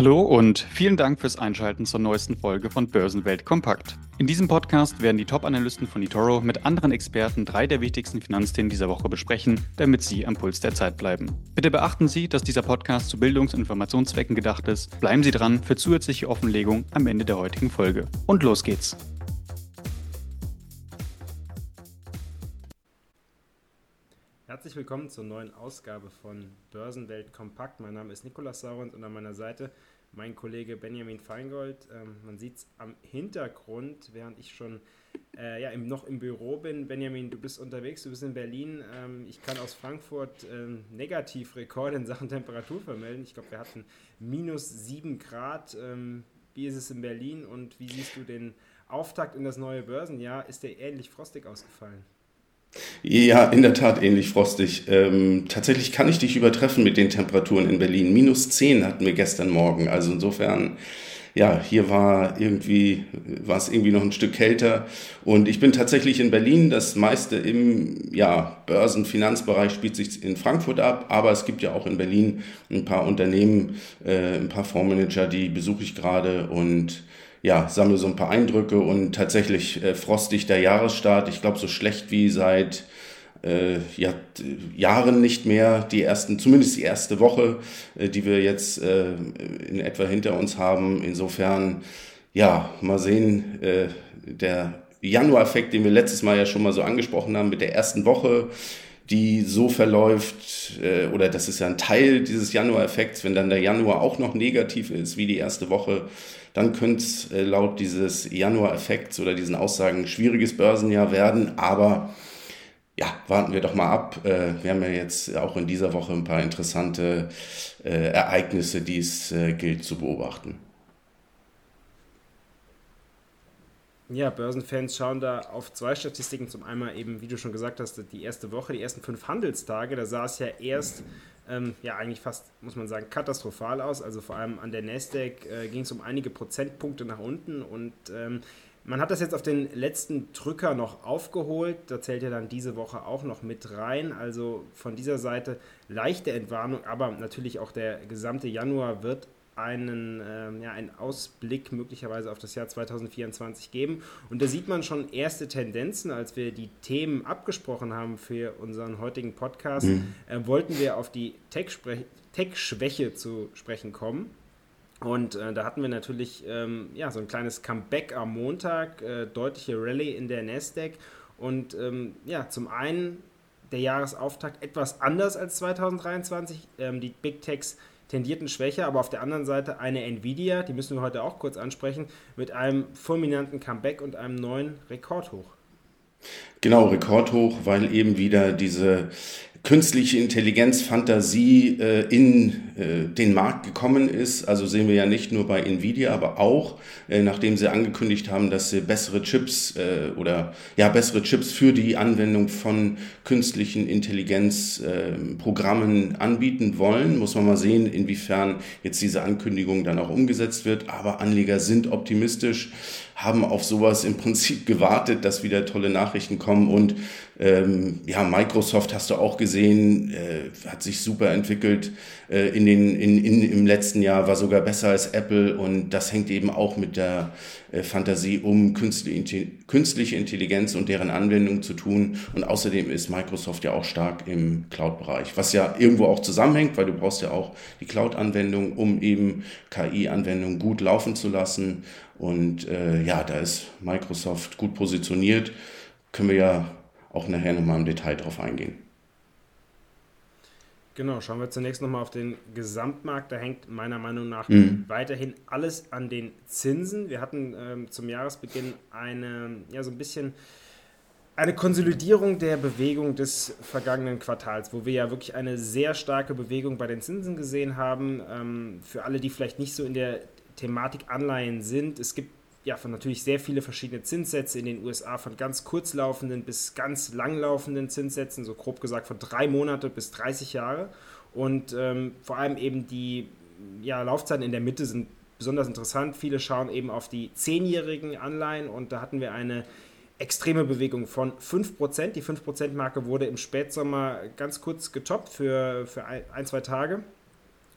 Hallo und vielen Dank fürs Einschalten zur neuesten Folge von Börsenwelt Kompakt. In diesem Podcast werden die Top-Analysten von eToro mit anderen Experten drei der wichtigsten Finanzthemen dieser Woche besprechen, damit Sie am Puls der Zeit bleiben. Bitte beachten Sie, dass dieser Podcast zu Bildungs- und Informationszwecken gedacht ist. Bleiben Sie dran für zusätzliche Offenlegung am Ende der heutigen Folge. Und los geht's! Herzlich willkommen zur neuen Ausgabe von Börsenwelt Kompakt. Mein Name ist Nikolaus Saurens und an meiner Seite mein Kollege Benjamin Feingold. Ähm, man sieht es am Hintergrund, während ich schon äh, ja, im, noch im Büro bin. Benjamin, du bist unterwegs, du bist in Berlin. Ähm, ich kann aus Frankfurt ähm, Negativrekorde in Sachen Temperatur vermelden. Ich glaube, wir hatten minus 7 Grad. Ähm, wie ist es in Berlin und wie siehst du den Auftakt in das neue Börsenjahr? Ist der ähnlich frostig ausgefallen? Ja, in der Tat ähnlich frostig. Ähm, tatsächlich kann ich dich übertreffen mit den Temperaturen in Berlin. Minus 10 hatten wir gestern Morgen. Also insofern, ja, hier war irgendwie, war es irgendwie noch ein Stück kälter. Und ich bin tatsächlich in Berlin. Das meiste im, ja, Börsenfinanzbereich spielt sich in Frankfurt ab. Aber es gibt ja auch in Berlin ein paar Unternehmen, äh, ein paar Fondsmanager, die besuche ich gerade und ja, sammle so ein paar Eindrücke und tatsächlich äh, frostig der Jahresstart. Ich glaube, so schlecht wie seit äh, ja, Jahren nicht mehr. Die ersten, zumindest die erste Woche, äh, die wir jetzt äh, in etwa hinter uns haben. Insofern, ja, mal sehen, äh, der Januar-Effekt, den wir letztes Mal ja schon mal so angesprochen haben mit der ersten Woche, die so verläuft, äh, oder das ist ja ein Teil dieses Januar-Effekts, wenn dann der Januar auch noch negativ ist wie die erste Woche, dann könnte es äh, laut dieses Januar-Effekts oder diesen Aussagen ein schwieriges Börsenjahr werden. Aber ja, warten wir doch mal ab. Äh, wir haben ja jetzt auch in dieser Woche ein paar interessante äh, Ereignisse, die es gilt zu beobachten. Ja, Börsenfans schauen da auf zwei Statistiken. Zum einen eben, wie du schon gesagt hast, die erste Woche, die ersten fünf Handelstage. Da sah es ja erst ähm, ja eigentlich fast, muss man sagen, katastrophal aus. Also vor allem an der Nasdaq äh, ging es um einige Prozentpunkte nach unten und ähm, man hat das jetzt auf den letzten Drücker noch aufgeholt. Da zählt ja dann diese Woche auch noch mit rein. Also von dieser Seite leichte Entwarnung, aber natürlich auch der gesamte Januar wird einen, ähm, ja, einen Ausblick möglicherweise auf das Jahr 2024 geben. Und da sieht man schon erste Tendenzen. Als wir die Themen abgesprochen haben für unseren heutigen Podcast, mhm. äh, wollten wir auf die Tech-Schwäche Tech zu sprechen kommen. Und äh, da hatten wir natürlich ähm, ja, so ein kleines Comeback am Montag, äh, deutliche Rallye in der Nasdaq. Und ähm, ja, zum einen der Jahresauftakt etwas anders als 2023. Ähm, die Big Techs tendierten schwächer, aber auf der anderen Seite eine Nvidia, die müssen wir heute auch kurz ansprechen, mit einem fulminanten Comeback und einem neuen Rekordhoch. Genau, Rekordhoch, weil eben wieder diese künstliche Intelligenz, Fantasie äh, in äh, den Markt gekommen ist. Also sehen wir ja nicht nur bei Nvidia, aber auch, äh, nachdem sie angekündigt haben, dass sie bessere Chips äh, oder ja bessere Chips für die Anwendung von künstlichen Intelligenzprogrammen anbieten wollen, muss man mal sehen, inwiefern jetzt diese Ankündigung dann auch umgesetzt wird. Aber Anleger sind optimistisch haben auf sowas im Prinzip gewartet, dass wieder tolle Nachrichten kommen. Und ähm, ja, Microsoft hast du auch gesehen, äh, hat sich super entwickelt äh, in den, in, in, im letzten Jahr, war sogar besser als Apple. Und das hängt eben auch mit der äh, Fantasie um künstliche, künstliche Intelligenz und deren Anwendung zu tun. Und außerdem ist Microsoft ja auch stark im Cloud-Bereich, was ja irgendwo auch zusammenhängt, weil du brauchst ja auch die Cloud-Anwendung, um eben KI-Anwendungen gut laufen zu lassen. Und äh, ja, da ist Microsoft gut positioniert. Können wir ja auch nachher nochmal im Detail drauf eingehen. Genau, schauen wir zunächst nochmal auf den Gesamtmarkt. Da hängt meiner Meinung nach mhm. weiterhin alles an den Zinsen. Wir hatten ähm, zum Jahresbeginn eine, ja, so ein bisschen eine Konsolidierung der Bewegung des vergangenen Quartals, wo wir ja wirklich eine sehr starke Bewegung bei den Zinsen gesehen haben. Ähm, für alle, die vielleicht nicht so in der Thematik Anleihen sind. Es gibt ja von natürlich sehr viele verschiedene Zinssätze in den USA, von ganz kurzlaufenden bis ganz langlaufenden Zinssätzen, so grob gesagt von drei Monate bis 30 Jahre. Und ähm, vor allem eben die ja, Laufzeiten in der Mitte sind besonders interessant. Viele schauen eben auf die zehnjährigen Anleihen und da hatten wir eine extreme Bewegung von 5%. Die 5%-Marke wurde im Spätsommer ganz kurz getoppt für, für ein, zwei Tage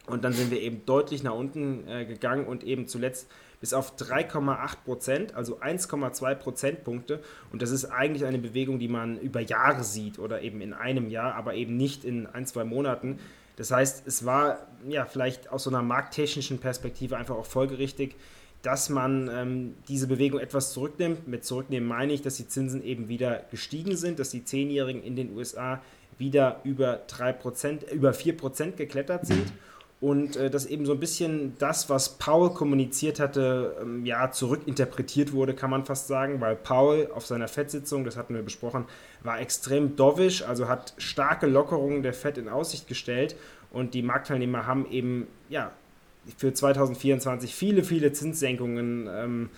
Und dann sind wir eben deutlich nach unten äh, gegangen und eben zuletzt bis auf 3,8 Prozent, also 1,2 Prozentpunkte. Und das ist eigentlich eine Bewegung, die man über Jahre sieht oder eben in einem Jahr, aber eben nicht in ein, zwei Monaten. Das heißt, es war ja vielleicht aus so einer markttechnischen Perspektive einfach auch folgerichtig, dass man ähm, diese Bewegung etwas zurücknimmt. Mit zurücknehmen meine ich, dass die Zinsen eben wieder gestiegen sind, dass die Zehnjährigen in den USA wieder über 3%, über 4% geklettert sind. Und äh, dass eben so ein bisschen das, was Paul kommuniziert hatte, ähm, ja, zurückinterpretiert wurde, kann man fast sagen, weil Paul auf seiner FED-Sitzung, das hatten wir besprochen, war extrem dovish, also hat starke Lockerungen der FED in Aussicht gestellt. Und die Marktteilnehmer haben eben, ja, für 2024 viele, viele Zinssenkungen ähm,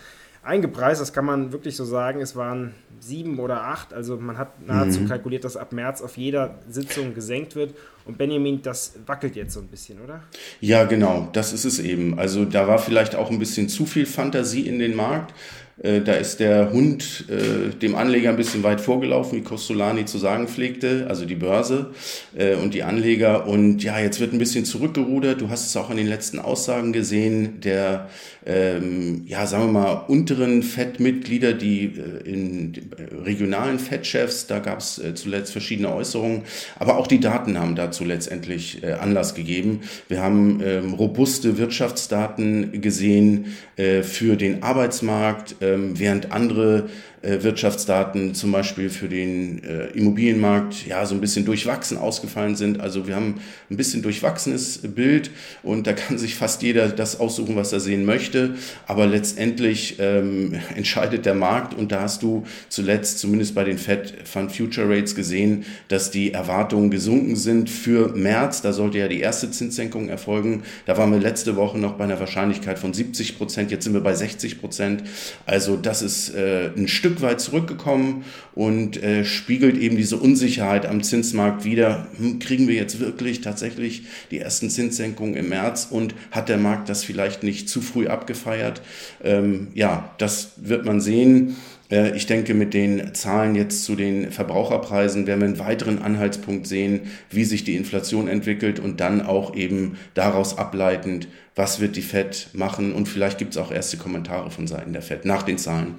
eingepreist. Das kann man wirklich so sagen. Es waren sieben oder acht. Also man hat nahezu mhm. kalkuliert, dass ab März auf jeder Sitzung gesenkt wird. Und Benjamin, das wackelt jetzt so ein bisschen, oder? Ja, genau. Das ist es eben. Also da war vielleicht auch ein bisschen zu viel Fantasie in den Markt. Äh, da ist der Hund äh, dem Anleger ein bisschen weit vorgelaufen, wie Costolani zu sagen pflegte, also die Börse äh, und die Anleger. Und ja, jetzt wird ein bisschen zurückgerudert. Du hast es auch an den letzten Aussagen gesehen, der, ähm, ja, sagen wir mal, unteren FED-Mitglieder, die äh, in äh, regionalen FED-Chefs, da gab es zuletzt verschiedene Äußerungen. Aber auch die Daten haben dazu letztendlich Anlass gegeben. Wir haben ähm, robuste Wirtschaftsdaten gesehen für den Arbeitsmarkt ähm, während andere Wirtschaftsdaten zum Beispiel für den äh, Immobilienmarkt ja so ein bisschen durchwachsen ausgefallen sind. Also wir haben ein bisschen durchwachsenes Bild und da kann sich fast jeder das aussuchen, was er sehen möchte. Aber letztendlich ähm, entscheidet der Markt und da hast du zuletzt zumindest bei den Fed Fund Future Rates gesehen, dass die Erwartungen gesunken sind für März. Da sollte ja die erste Zinssenkung erfolgen. Da waren wir letzte Woche noch bei einer Wahrscheinlichkeit von 70 Prozent. Jetzt sind wir bei 60 Prozent. Also das ist äh, ein Stück Stück weit zurückgekommen und äh, spiegelt eben diese Unsicherheit am Zinsmarkt wieder. Hm, kriegen wir jetzt wirklich tatsächlich die ersten Zinssenkungen im März und hat der Markt das vielleicht nicht zu früh abgefeiert? Ähm, ja, das wird man sehen. Äh, ich denke, mit den Zahlen jetzt zu den Verbraucherpreisen werden wir einen weiteren Anhaltspunkt sehen, wie sich die Inflation entwickelt und dann auch eben daraus ableitend, was wird die Fed machen und vielleicht gibt es auch erste Kommentare von Seiten der Fed nach den Zahlen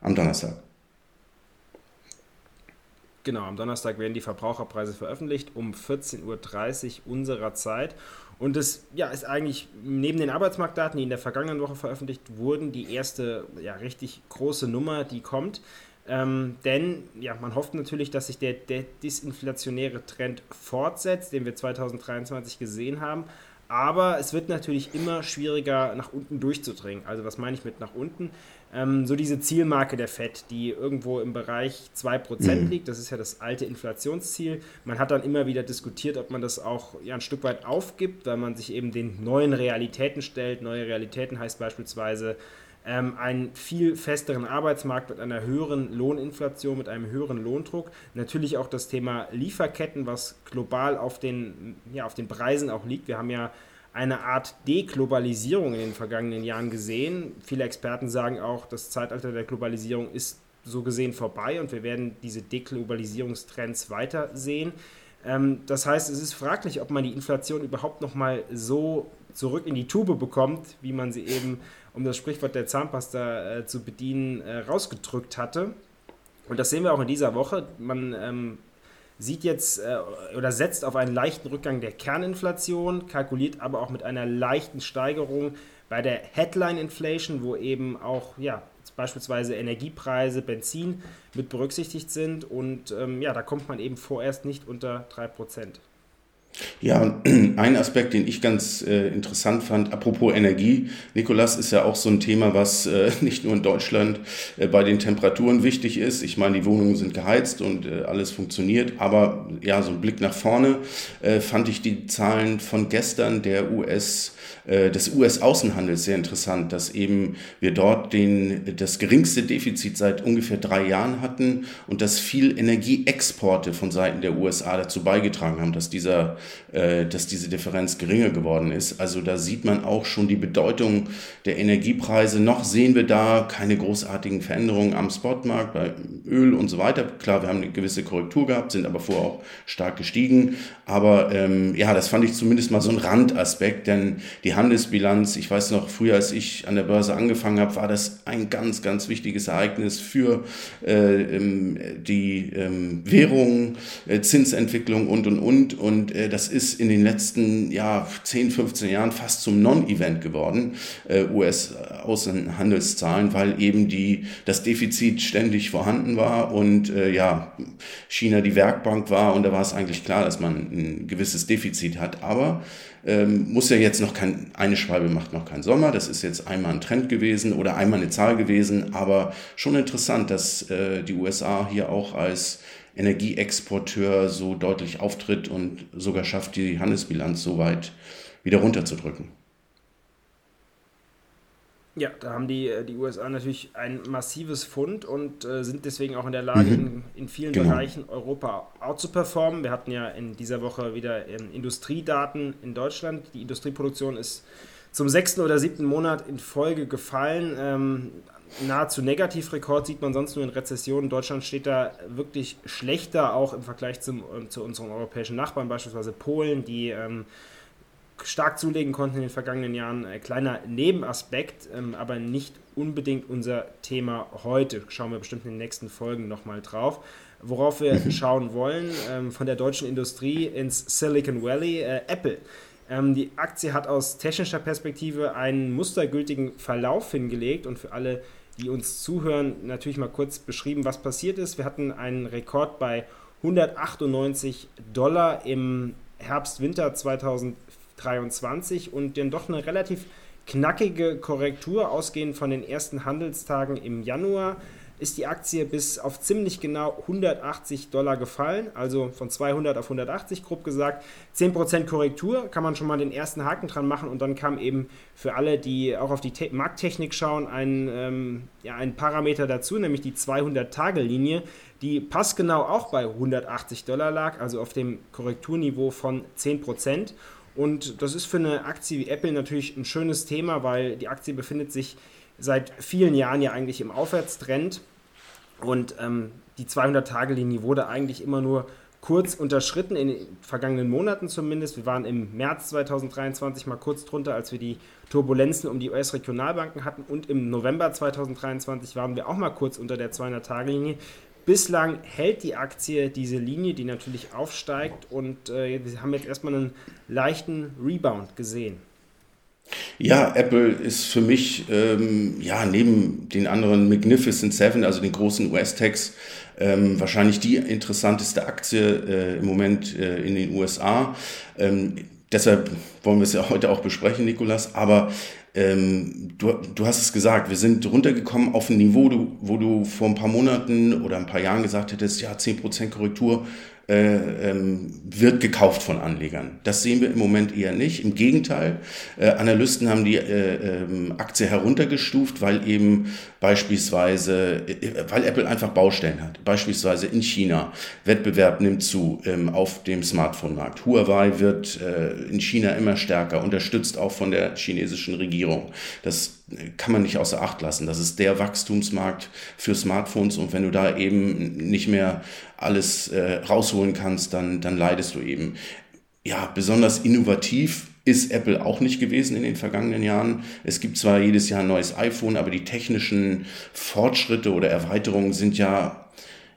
am Donnerstag. Genau, am Donnerstag werden die Verbraucherpreise veröffentlicht um 14.30 Uhr unserer Zeit. Und das ja, ist eigentlich neben den Arbeitsmarktdaten, die in der vergangenen Woche veröffentlicht wurden, die erste ja, richtig große Nummer, die kommt. Ähm, denn ja, man hofft natürlich, dass sich der, der disinflationäre Trend fortsetzt, den wir 2023 gesehen haben. Aber es wird natürlich immer schwieriger, nach unten durchzudringen. Also was meine ich mit nach unten? Ähm, so diese Zielmarke der FED, die irgendwo im Bereich 2% mhm. liegt, das ist ja das alte Inflationsziel. Man hat dann immer wieder diskutiert, ob man das auch ja, ein Stück weit aufgibt, weil man sich eben den neuen Realitäten stellt. Neue Realitäten heißt beispielsweise ähm, einen viel festeren Arbeitsmarkt mit einer höheren Lohninflation, mit einem höheren Lohndruck. Natürlich auch das Thema Lieferketten, was global auf den, ja, auf den Preisen auch liegt. Wir haben ja eine Art Deglobalisierung in den vergangenen Jahren gesehen. Viele Experten sagen auch, das Zeitalter der Globalisierung ist so gesehen vorbei und wir werden diese Deglobalisierungstrends weiter sehen. Ähm, das heißt, es ist fraglich, ob man die Inflation überhaupt noch mal so zurück in die Tube bekommt, wie man sie eben um das Sprichwort der Zahnpasta äh, zu bedienen, äh, rausgedrückt hatte. Und das sehen wir auch in dieser Woche. Man ähm, sieht jetzt äh, oder setzt auf einen leichten Rückgang der Kerninflation, kalkuliert aber auch mit einer leichten Steigerung bei der Headline Inflation, wo eben auch ja, beispielsweise Energiepreise, Benzin mit berücksichtigt sind. Und ähm, ja, da kommt man eben vorerst nicht unter 3%. Ja, ein Aspekt, den ich ganz äh, interessant fand, apropos Energie, Nikolas, ist ja auch so ein Thema, was äh, nicht nur in Deutschland äh, bei den Temperaturen wichtig ist. Ich meine, die Wohnungen sind geheizt und äh, alles funktioniert, aber ja, so ein Blick nach vorne äh, fand ich die Zahlen von gestern der US äh, des US-Außenhandels sehr interessant, dass eben wir dort den, das geringste Defizit seit ungefähr drei Jahren hatten und dass viel Energieexporte von Seiten der USA dazu beigetragen haben, dass, dieser, äh, dass diese Differenz geringer geworden ist. Also da sieht man auch schon die Bedeutung der Energiepreise. Noch sehen wir da keine großartigen Veränderungen am Spotmarkt. Bei Öl und so weiter. Klar, wir haben eine gewisse Korrektur gehabt, sind aber vorher auch stark gestiegen. Aber ähm, ja, das fand ich zumindest mal so ein Randaspekt, denn die Handelsbilanz, ich weiß noch, früher als ich an der Börse angefangen habe, war das ein ganz, ganz wichtiges Ereignis für äh, ähm, die ähm, Währung, äh, Zinsentwicklung und, und, und. Und äh, das ist in den letzten ja, 10, 15 Jahren fast zum Non-Event geworden, äh, US-Außenhandelszahlen, weil eben die, das Defizit ständig vorhanden war und äh, ja, China die Werkbank war und da war es eigentlich klar, dass man ein gewisses Defizit hat. Aber ähm, muss ja jetzt noch kein, eine Schwalbe macht noch keinen Sommer. Das ist jetzt einmal ein Trend gewesen oder einmal eine Zahl gewesen, aber schon interessant, dass äh, die USA hier auch als Energieexporteur so deutlich auftritt und sogar schafft, die Handelsbilanz so weit wieder runterzudrücken. Ja, da haben die, äh, die USA natürlich ein massives Fund und äh, sind deswegen auch in der Lage, mhm. in, in, vielen genau. Bereichen Europa out zu performen. Wir hatten ja in dieser Woche wieder ähm, Industriedaten in Deutschland. Die Industrieproduktion ist zum sechsten oder siebten Monat in Folge gefallen. Ähm, nahezu Negativrekord sieht man sonst nur in Rezessionen. Deutschland steht da wirklich schlechter, auch im Vergleich zum, äh, zu unseren europäischen Nachbarn, beispielsweise Polen, die ähm, stark zulegen konnten in den vergangenen Jahren. Ein kleiner Nebenaspekt, ähm, aber nicht unbedingt unser Thema heute. Schauen wir bestimmt in den nächsten Folgen nochmal drauf. Worauf wir mhm. schauen wollen, ähm, von der deutschen Industrie ins Silicon Valley, äh, Apple. Ähm, die Aktie hat aus technischer Perspektive einen mustergültigen Verlauf hingelegt und für alle, die uns zuhören, natürlich mal kurz beschrieben, was passiert ist. Wir hatten einen Rekord bei 198 Dollar im Herbst-Winter 2014. 23 und dann doch eine relativ knackige Korrektur ausgehend von den ersten Handelstagen im Januar ist die Aktie bis auf ziemlich genau 180 Dollar gefallen, also von 200 auf 180 grob gesagt. 10% Korrektur kann man schon mal den ersten Haken dran machen und dann kam eben für alle, die auch auf die Te Markttechnik schauen, ein, ähm, ja, ein Parameter dazu, nämlich die 200-Tage-Linie, die passgenau auch bei 180 Dollar lag, also auf dem Korrekturniveau von 10%. Und das ist für eine Aktie wie Apple natürlich ein schönes Thema, weil die Aktie befindet sich seit vielen Jahren ja eigentlich im Aufwärtstrend. Und ähm, die 200-Tage-Linie wurde eigentlich immer nur kurz unterschritten, in den vergangenen Monaten zumindest. Wir waren im März 2023 mal kurz drunter, als wir die Turbulenzen um die US-Regionalbanken hatten. Und im November 2023 waren wir auch mal kurz unter der 200-Tage-Linie. Bislang hält die Aktie diese Linie, die natürlich aufsteigt und äh, wir haben jetzt erstmal einen leichten Rebound gesehen. Ja, Apple ist für mich, ähm, ja, neben den anderen Magnificent Seven, also den großen US-Techs, ähm, wahrscheinlich die interessanteste Aktie äh, im Moment äh, in den USA. Ähm, deshalb wollen wir es ja heute auch besprechen, Nikolas. Aber ähm, du, du hast es gesagt, wir sind runtergekommen auf ein Niveau, wo du vor ein paar Monaten oder ein paar Jahren gesagt hättest, ja, 10% Korrektur äh, ähm, wird gekauft von Anlegern. Das sehen wir im Moment eher nicht. Im Gegenteil, äh, Analysten haben die äh, ähm, Aktie heruntergestuft, weil eben beispielsweise, weil Apple einfach Baustellen hat. Beispielsweise in China. Wettbewerb nimmt zu ähm, auf dem Smartphone-Markt. Huawei wird in China immer stärker, unterstützt auch von der chinesischen Regierung. Das kann man nicht außer Acht lassen. Das ist der Wachstumsmarkt für Smartphones und wenn du da eben nicht mehr alles äh, rausholen kannst, dann, dann leidest du eben. Ja, besonders innovativ ist Apple auch nicht gewesen in den vergangenen Jahren. Es gibt zwar jedes Jahr ein neues iPhone, aber die technischen Fortschritte oder Erweiterungen sind ja,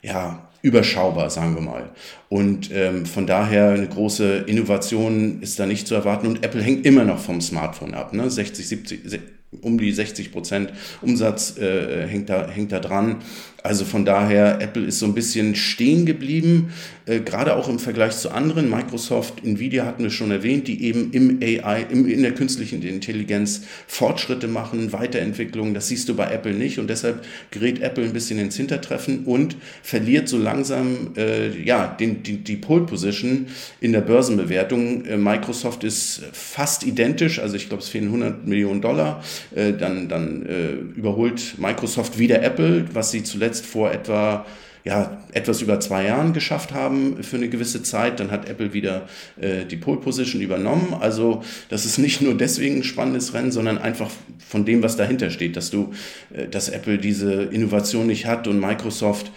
ja, überschaubar, sagen wir mal. Und ähm, von daher eine große Innovation ist da nicht zu erwarten. Und Apple hängt immer noch vom Smartphone ab. Ne? 60, 70, um die 60 Prozent Umsatz äh, hängt, da, hängt da dran. Also von daher, Apple ist so ein bisschen stehen geblieben, äh, gerade auch im Vergleich zu anderen. Microsoft, Nvidia hatten wir schon erwähnt, die eben im AI, im, in der künstlichen Intelligenz Fortschritte machen, Weiterentwicklungen. Das siehst du bei Apple nicht und deshalb gerät Apple ein bisschen ins Hintertreffen und verliert so langsam äh, ja, den, die, die Pole Position in der Börsenbewertung. Äh, Microsoft ist fast identisch, also ich glaube, es fehlen 100 Millionen Dollar. Äh, dann dann äh, überholt Microsoft wieder Apple, was sie zuletzt vor etwa ja, etwas über zwei Jahren geschafft haben für eine gewisse Zeit. Dann hat Apple wieder äh, die Pole Position übernommen. Also das ist nicht nur deswegen ein spannendes Rennen, sondern einfach von dem, was dahinter steht, dass du, äh, dass Apple diese Innovation nicht hat und Microsoft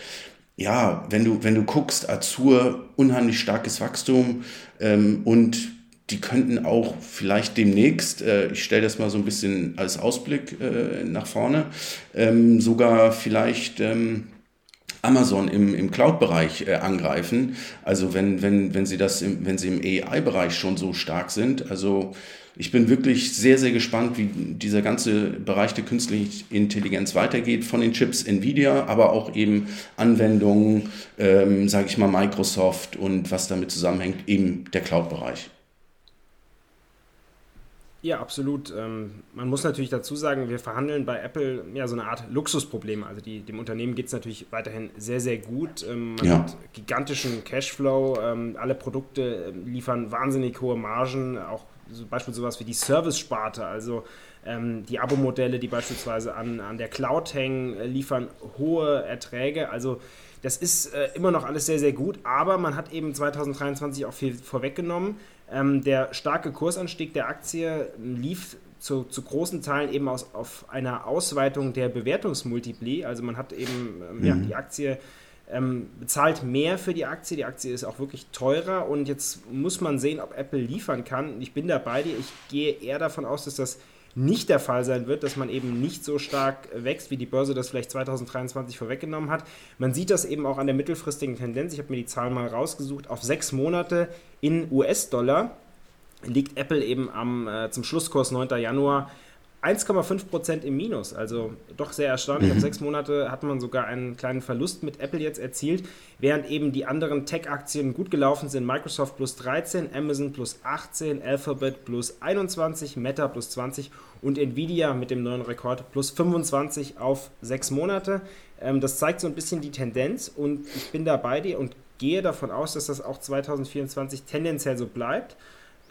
ja, wenn du, wenn du guckst, Azur, unheimlich starkes Wachstum ähm, und die könnten auch vielleicht demnächst, äh, ich stelle das mal so ein bisschen als Ausblick äh, nach vorne, ähm, sogar vielleicht ähm, Amazon im, im Cloud-Bereich äh, angreifen. Also wenn, wenn, wenn sie das im, wenn sie im AI-Bereich schon so stark sind. Also ich bin wirklich sehr, sehr gespannt, wie dieser ganze Bereich der künstlichen Intelligenz weitergeht, von den Chips Nvidia, aber auch eben Anwendungen, ähm, sage ich mal, Microsoft und was damit zusammenhängt, eben der Cloud-Bereich. Ja, absolut. Ähm, man muss natürlich dazu sagen, wir verhandeln bei Apple ja so eine Art Luxusproblem. Also die, dem Unternehmen geht es natürlich weiterhin sehr, sehr gut. Ähm, man ja. hat gigantischen Cashflow, ähm, alle Produkte ähm, liefern wahnsinnig hohe Margen, auch so beispielsweise sowas wie die Service-Sparte, also ähm, die Abo-Modelle, die beispielsweise an, an der Cloud hängen, äh, liefern hohe Erträge. Also das ist äh, immer noch alles sehr, sehr gut, aber man hat eben 2023 auch viel vorweggenommen. Ähm, der starke Kursanstieg der Aktie lief zu, zu großen Teilen eben aus, auf einer Ausweitung der Bewertungsmultipli. Also man hat eben ähm, mhm. ja, die Aktie ähm, bezahlt mehr für die Aktie. Die Aktie ist auch wirklich teurer und jetzt muss man sehen, ob Apple liefern kann. Ich bin da bei dir. Ich gehe eher davon aus, dass das nicht der Fall sein wird, dass man eben nicht so stark wächst, wie die Börse das vielleicht 2023 vorweggenommen hat. Man sieht das eben auch an der mittelfristigen Tendenz. Ich habe mir die Zahlen mal rausgesucht. Auf sechs Monate in US-Dollar liegt Apple eben am, äh, zum Schlusskurs 9. Januar 1,5% im Minus, also doch sehr erstaunlich. Mhm. Auf sechs Monate hat man sogar einen kleinen Verlust mit Apple jetzt erzielt, während eben die anderen Tech-Aktien gut gelaufen sind. Microsoft plus 13, Amazon plus 18, Alphabet plus 21, Meta plus 20 und Nvidia mit dem neuen Rekord plus 25 auf sechs Monate. Ähm, das zeigt so ein bisschen die Tendenz und ich bin da bei dir und gehe davon aus, dass das auch 2024 tendenziell so bleibt.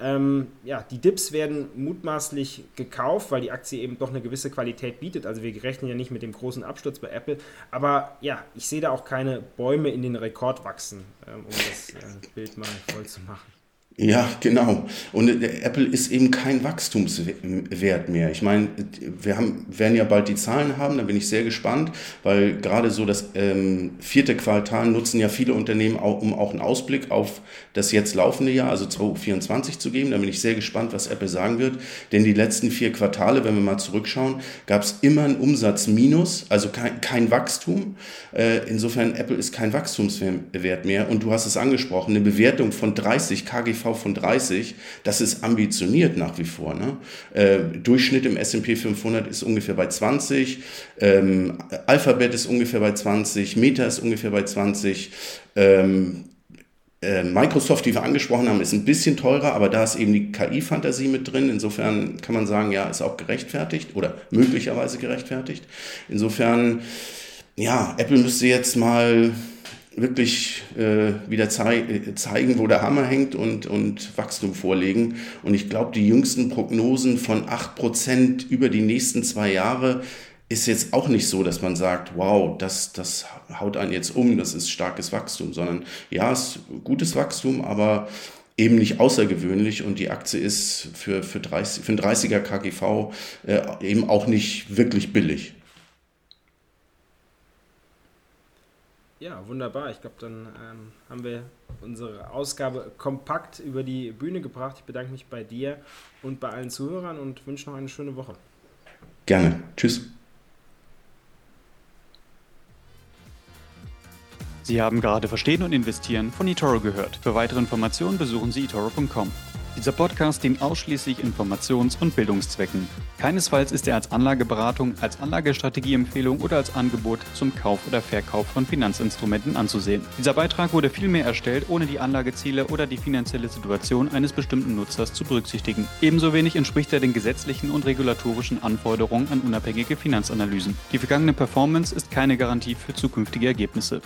Ähm, ja, die Dips werden mutmaßlich gekauft, weil die Aktie eben doch eine gewisse Qualität bietet. Also wir rechnen ja nicht mit dem großen Absturz bei Apple. Aber ja, ich sehe da auch keine Bäume in den Rekord wachsen, ähm, um das äh, Bild mal voll zu machen. Ja, genau. Und äh, Apple ist eben kein Wachstumswert mehr. Ich meine, wir haben, werden ja bald die Zahlen haben, da bin ich sehr gespannt, weil gerade so das ähm, vierte Quartal nutzen ja viele Unternehmen, auch, um auch einen Ausblick auf das jetzt laufende Jahr, also 2024 zu geben. Da bin ich sehr gespannt, was Apple sagen wird. Denn die letzten vier Quartale, wenn wir mal zurückschauen, gab es immer ein Umsatzminus, also kein, kein Wachstum. Äh, insofern, Apple ist kein Wachstumswert mehr. Und du hast es angesprochen, eine Bewertung von 30 KGV von 30, das ist ambitioniert nach wie vor. Ne? Äh, Durchschnitt im S&P 500 ist ungefähr bei 20, ähm, Alphabet ist ungefähr bei 20, Meta ist ungefähr bei 20, ähm, äh, Microsoft, die wir angesprochen haben, ist ein bisschen teurer, aber da ist eben die KI-Fantasie mit drin. Insofern kann man sagen, ja, ist auch gerechtfertigt oder möglicherweise gerechtfertigt. Insofern, ja, Apple müsste jetzt mal wirklich äh, wieder zei zeigen, wo der Hammer hängt und, und Wachstum vorlegen. Und ich glaube, die jüngsten Prognosen von 8% über die nächsten zwei Jahre ist jetzt auch nicht so, dass man sagt, wow, das, das haut einen jetzt um, das ist starkes Wachstum, sondern ja, es ist gutes Wachstum, aber eben nicht außergewöhnlich und die Aktie ist für, für, 30, für einen 30er KGV äh, eben auch nicht wirklich billig. Ja, wunderbar. Ich glaube, dann ähm, haben wir unsere Ausgabe kompakt über die Bühne gebracht. Ich bedanke mich bei dir und bei allen Zuhörern und wünsche noch eine schöne Woche. Gerne. Tschüss. Sie haben gerade Verstehen und Investieren von eToro gehört. Für weitere Informationen besuchen Sie eToro.com. Dieser Podcast dient ausschließlich Informations- und Bildungszwecken. Keinesfalls ist er als Anlageberatung, als Anlagestrategieempfehlung oder als Angebot zum Kauf oder Verkauf von Finanzinstrumenten anzusehen. Dieser Beitrag wurde vielmehr erstellt, ohne die Anlageziele oder die finanzielle Situation eines bestimmten Nutzers zu berücksichtigen. Ebenso wenig entspricht er den gesetzlichen und regulatorischen Anforderungen an unabhängige Finanzanalysen. Die vergangene Performance ist keine Garantie für zukünftige Ergebnisse.